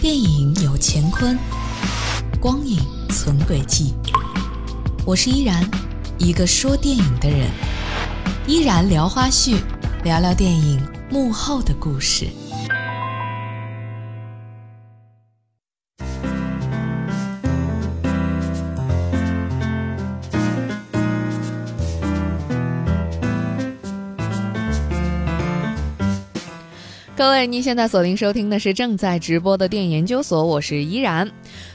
电影有乾坤，光影存轨迹。我是依然，一个说电影的人。依然聊花絮，聊聊电影幕后的故事。各位，您现在锁定收听的是正在直播的电影研究所，我是依然。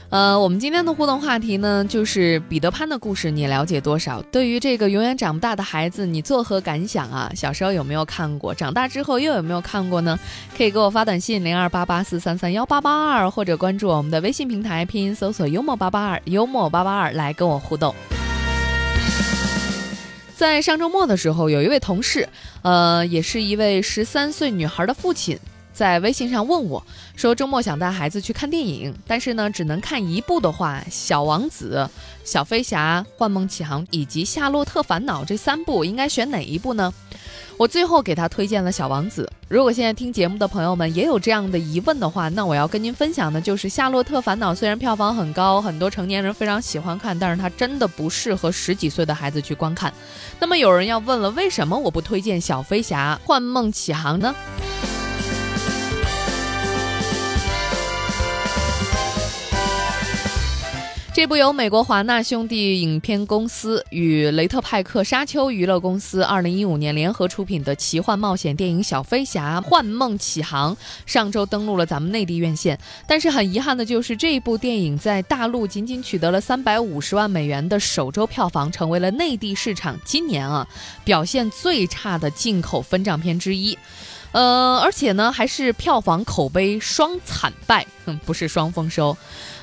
呃，我们今天的互动话题呢，就是彼得潘的故事，你了解多少？对于这个永远长不大的孩子，你作何感想啊？小时候有没有看过？长大之后又有没有看过呢？可以给我发短信零二八八四三三幺八八二，或者关注我们的微信平台，拼音搜索幽默八八二，幽默八八二来跟我互动。在上周末的时候，有一位同事，呃，也是一位十三岁女孩的父亲，在微信上问我，说周末想带孩子去看电影，但是呢，只能看一部的话，《小王子》《小飞侠》《幻梦启航》以及《夏洛特烦恼》这三部，应该选哪一部呢？我最后给他推荐了《小王子》。如果现在听节目的朋友们也有这样的疑问的话，那我要跟您分享的就是《夏洛特烦恼》。虽然票房很高，很多成年人非常喜欢看，但是它真的不适合十几岁的孩子去观看。那么有人要问了，为什么我不推荐《小飞侠》《幻梦启航》呢？这部由美国华纳兄弟影片公司与雷特派克沙丘娱乐公司二零一五年联合出品的奇幻冒险电影《小飞侠：幻梦启航》上周登陆了咱们内地院线，但是很遗憾的就是这一部电影在大陆仅仅取得了三百五十万美元的首周票房，成为了内地市场今年啊表现最差的进口分账片之一。呃，而且呢，还是票房口碑双惨败，哼，不是双丰收。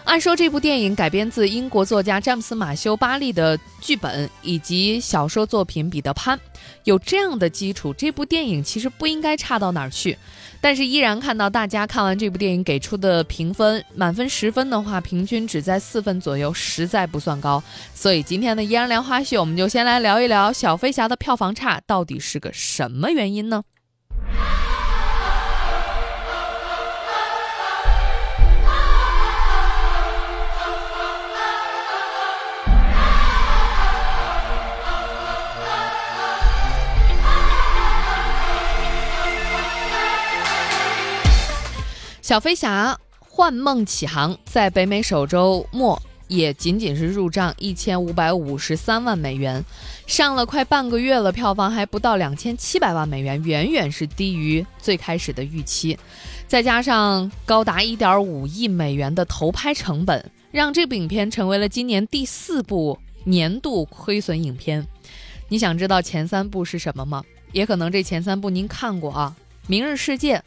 按说这部电影改编自英国作家詹姆斯·马修·巴利的剧本以及小说作品《彼得潘》，有这样的基础，这部电影其实不应该差到哪儿去。但是依然看到大家看完这部电影给出的评分，满分十分的话，平均只在四分左右，实在不算高。所以今天的依然聊花絮，我们就先来聊一聊《小飞侠》的票房差到底是个什么原因呢？小飞侠幻梦启航在北美首周末也仅仅是入账一千五百五十三万美元，上了快半个月了，票房还不到两千七百万美元，远远是低于最开始的预期。再加上高达一点五亿美元的投拍成本，让这部影片成为了今年第四部年度亏损影片。你想知道前三部是什么吗？也可能这前三部您看过啊，《明日世界》。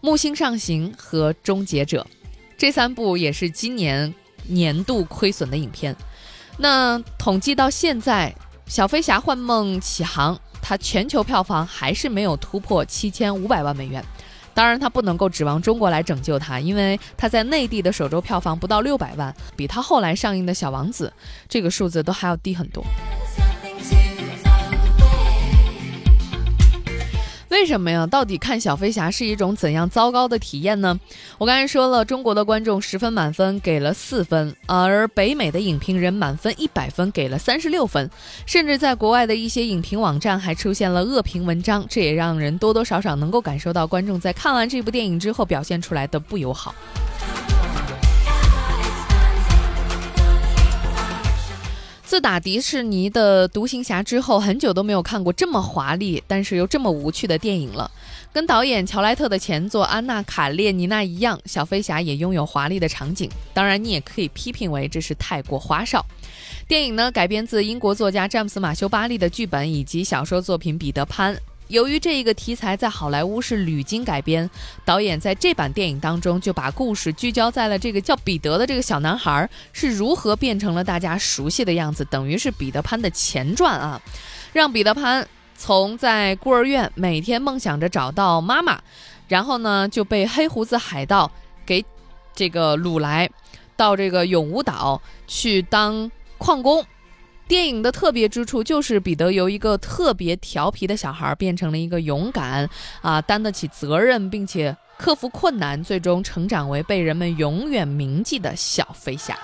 木星上行和终结者，这三部也是今年年度亏损的影片。那统计到现在，《小飞侠：幻梦启航》它全球票房还是没有突破七千五百万美元。当然，它不能够指望中国来拯救它，因为它在内地的首周票房不到六百万，比它后来上映的《小王子》这个数字都还要低很多。为什么呀？到底看小飞侠是一种怎样糟糕的体验呢？我刚才说了，中国的观众十分满分给了四分，而北美的影评人满分一百分给了三十六分，甚至在国外的一些影评网站还出现了恶评文章，这也让人多多少少能够感受到观众在看完这部电影之后表现出来的不友好。自打迪士尼的《独行侠》之后，很久都没有看过这么华丽，但是又这么无趣的电影了。跟导演乔莱特的前作《安娜·卡列尼娜》一样，《小飞侠》也拥有华丽的场景。当然，你也可以批评为这是太过花哨。电影呢，改编自英国作家詹姆斯·马修·巴利的剧本以及小说作品《彼得潘》。由于这一个题材在好莱坞是屡经改编，导演在这版电影当中就把故事聚焦在了这个叫彼得的这个小男孩是如何变成了大家熟悉的样子，等于是彼得潘的前传啊，让彼得潘从在孤儿院每天梦想着找到妈妈，然后呢就被黑胡子海盗给这个掳来，到这个永无岛去当矿工。电影的特别之处就是彼得由一个特别调皮的小孩变成了一个勇敢啊担得起责任并且克服困难，最终成长为被人们永远铭记的小飞侠。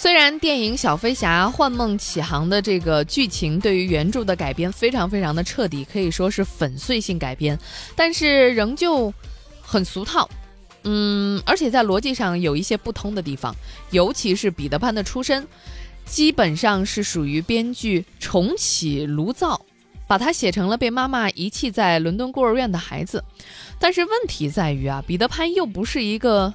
虽然电影《小飞侠：幻梦启航》的这个剧情对于原著的改编非常非常的彻底，可以说是粉碎性改编，但是仍旧很俗套，嗯，而且在逻辑上有一些不通的地方，尤其是彼得潘的出身，基本上是属于编剧重启炉灶，把他写成了被妈妈遗弃在伦敦孤儿院的孩子，但是问题在于啊，彼得潘又不是一个。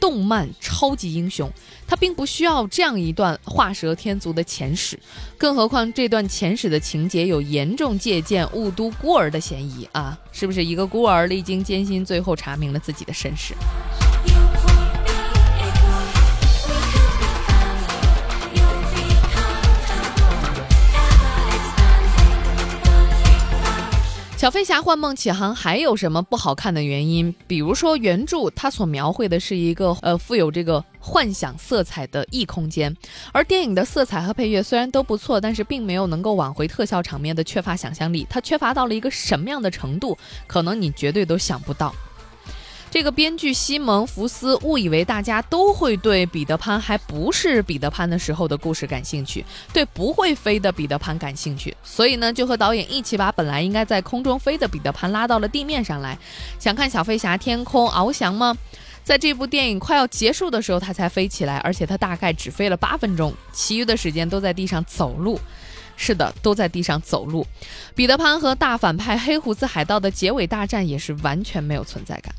动漫超级英雄，他并不需要这样一段画蛇添足的前史，更何况这段前史的情节有严重借鉴雾都孤儿的嫌疑啊！是不是一个孤儿历经艰辛，最后查明了自己的身世？小飞侠幻梦启航还有什么不好看的原因？比如说原著它所描绘的是一个呃富有这个幻想色彩的异空间，而电影的色彩和配乐虽然都不错，但是并没有能够挽回特效场面的缺乏想象力。它缺乏到了一个什么样的程度？可能你绝对都想不到。这个编剧西蒙·福斯误以为大家都会对彼得潘还不是彼得潘的时候的故事感兴趣，对不会飞的彼得潘感兴趣，所以呢，就和导演一起把本来应该在空中飞的彼得潘拉到了地面上来。想看小飞侠天空翱翔吗？在这部电影快要结束的时候，他才飞起来，而且他大概只飞了八分钟，其余的时间都在地上走路。是的，都在地上走路。彼得潘和大反派黑胡子海盗的结尾大战也是完全没有存在感。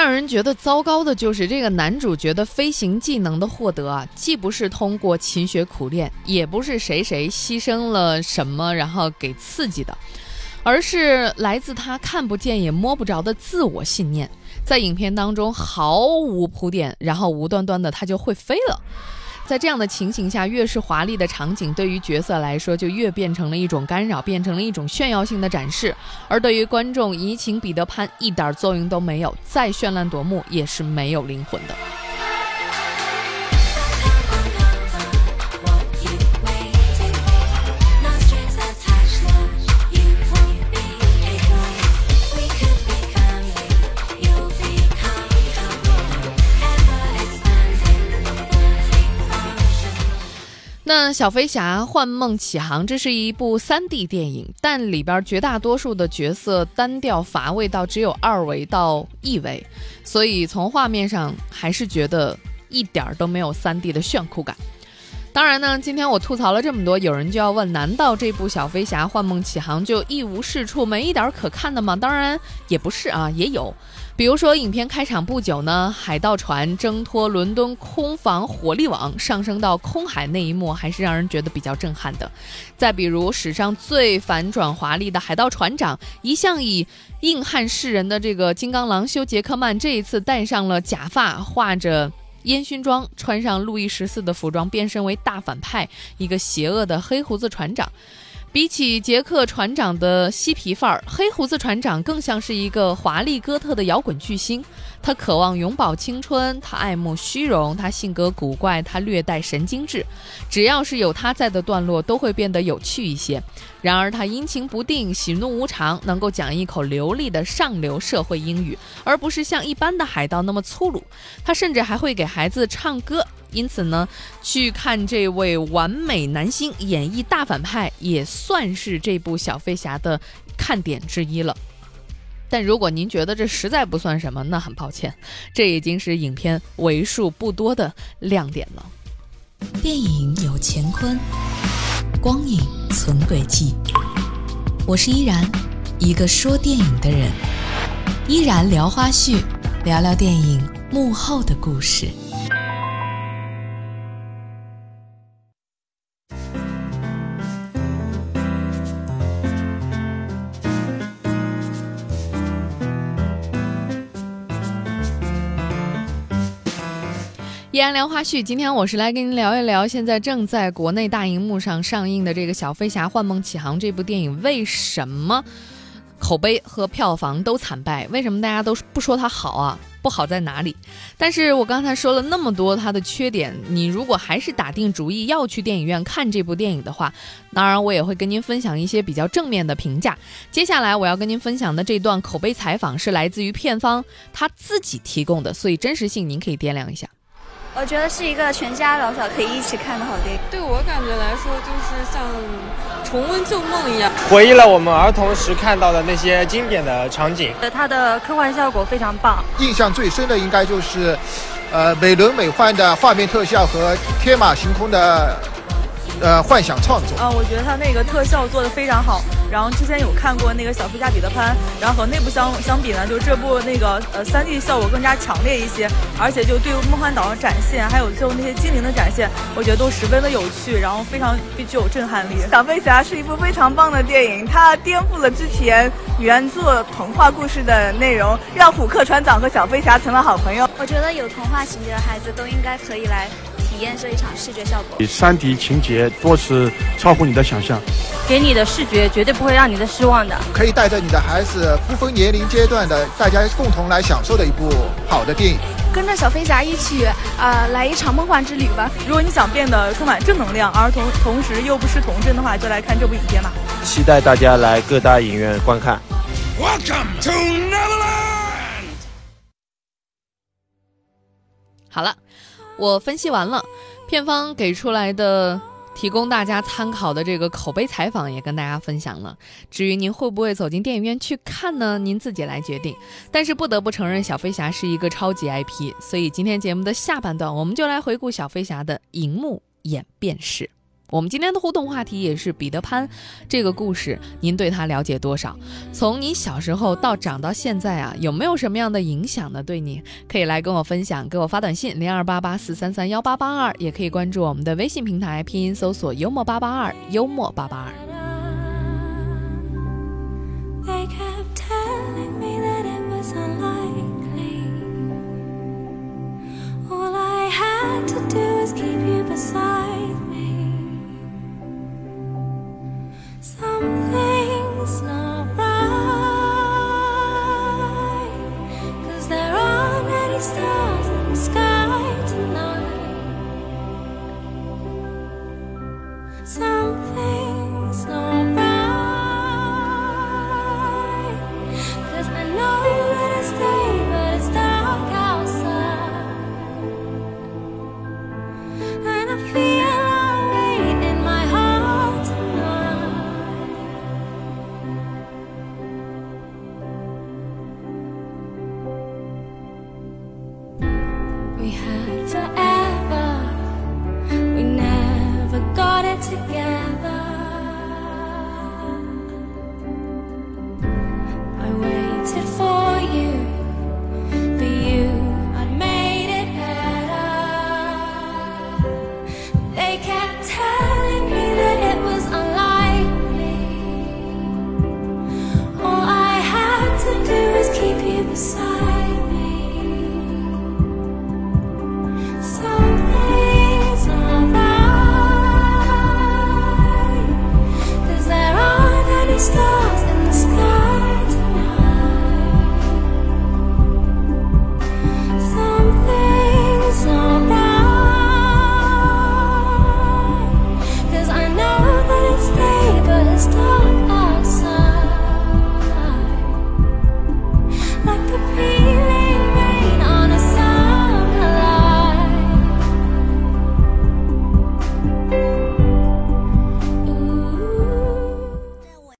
让人觉得糟糕的就是这个男主角的飞行技能的获得啊，既不是通过勤学苦练，也不是谁谁牺牲了什么然后给刺激的，而是来自他看不见也摸不着的自我信念，在影片当中毫无铺垫，然后无端端的他就会飞了。在这样的情形下，越是华丽的场景，对于角色来说就越变成了一种干扰，变成了一种炫耀性的展示；而对于观众，移情彼得潘一点作用都没有，再绚烂夺目也是没有灵魂的。小飞侠幻梦启航，这是一部三 D 电影，但里边绝大多数的角色单调乏味到只有二维到一维，所以从画面上还是觉得一点儿都没有三 D 的炫酷感。当然呢，今天我吐槽了这么多，有人就要问：难道这部小飞侠幻梦启航就一无是处，没一点可看的吗？当然也不是啊，也有。比如说，影片开场不久呢，海盗船挣脱伦敦空防火力网，上升到空海那一幕，还是让人觉得比较震撼的。再比如，史上最反转华丽的海盗船长，一向以硬汉示人的这个金刚狼休·杰克曼，这一次戴上了假发，画着烟熏妆，穿上路易十四的服装，变身为大反派，一个邪恶的黑胡子船长。比起杰克船长的嬉皮范儿，黑胡子船长更像是一个华丽哥特的摇滚巨星。他渴望永葆青春，他爱慕虚荣，他性格古怪，他略带神经质。只要是有他在的段落，都会变得有趣一些。然而他阴晴不定，喜怒无常，能够讲一口流利的上流社会英语，而不是像一般的海盗那么粗鲁。他甚至还会给孩子唱歌。因此呢，去看这位完美男星演绎大反派，也算是这部小飞侠的看点之一了。但如果您觉得这实在不算什么，那很抱歉，这已经是影片为数不多的亮点了。电影有乾坤，光影存轨迹。我是依然，一个说电影的人。依然聊花絮，聊聊电影幕后的故事。依然聊花絮，今天我是来跟您聊一聊现在正在国内大荧幕上上映的这个《小飞侠：幻梦启航》这部电影，为什么口碑和票房都惨败？为什么大家都不说它好啊？不好在哪里？但是我刚才说了那么多它的缺点，你如果还是打定主意要去电影院看这部电影的话，当然我也会跟您分享一些比较正面的评价。接下来我要跟您分享的这段口碑采访是来自于片方他自己提供的，所以真实性您可以掂量一下。我觉得是一个全家老小可以一起看的好电影。对我感觉来说，就是像重温旧梦一样，回忆了我们儿童时看到的那些经典的场景。它的科幻效果非常棒。印象最深的应该就是，呃，美轮美奂的画面特效和天马行空的。呃，幻想创作啊，我觉得他那个特效做的非常好。然后之前有看过那个小飞侠彼得潘，然后和那部相相比呢，就这部那个呃三 D 效果更加强烈一些，而且就对梦幻岛的展现，还有最后那些精灵的展现，我觉得都十分的有趣，然后非常具有震撼力。小飞侠是一部非常棒的电影，它颠覆了之前原作童话故事的内容，让虎克船长和小飞侠成了好朋友。我觉得有童话情节的孩子都应该可以来。体验这一场视觉效果，三 D 情节多次超乎你的想象，给你的视觉绝对不会让你的失望的。可以带着你的孩子，不分年龄阶段的，大家共同来享受的一部好的电影。跟着小飞侠一起，啊，来一场梦幻之旅吧！如果你想变得充满正能量，而同同时又不失童真的话，就来看这部影片吧。期待大家来各大影院观看。Welcome to Neverland。好了。我分析完了，片方给出来的、提供大家参考的这个口碑采访也跟大家分享了。至于您会不会走进电影院去看呢？您自己来决定。但是不得不承认，小飞侠是一个超级 IP，所以今天节目的下半段，我们就来回顾小飞侠的荧幕演变史。我们今天的互动话题也是彼得潘这个故事，您对他了解多少？从你小时候到长到现在啊，有没有什么样的影响呢？对你可以来跟我分享，给我发短信零二八八四三三幺八八二，也可以关注我们的微信平台，拼音搜索幽默八八二，幽默八八二。Some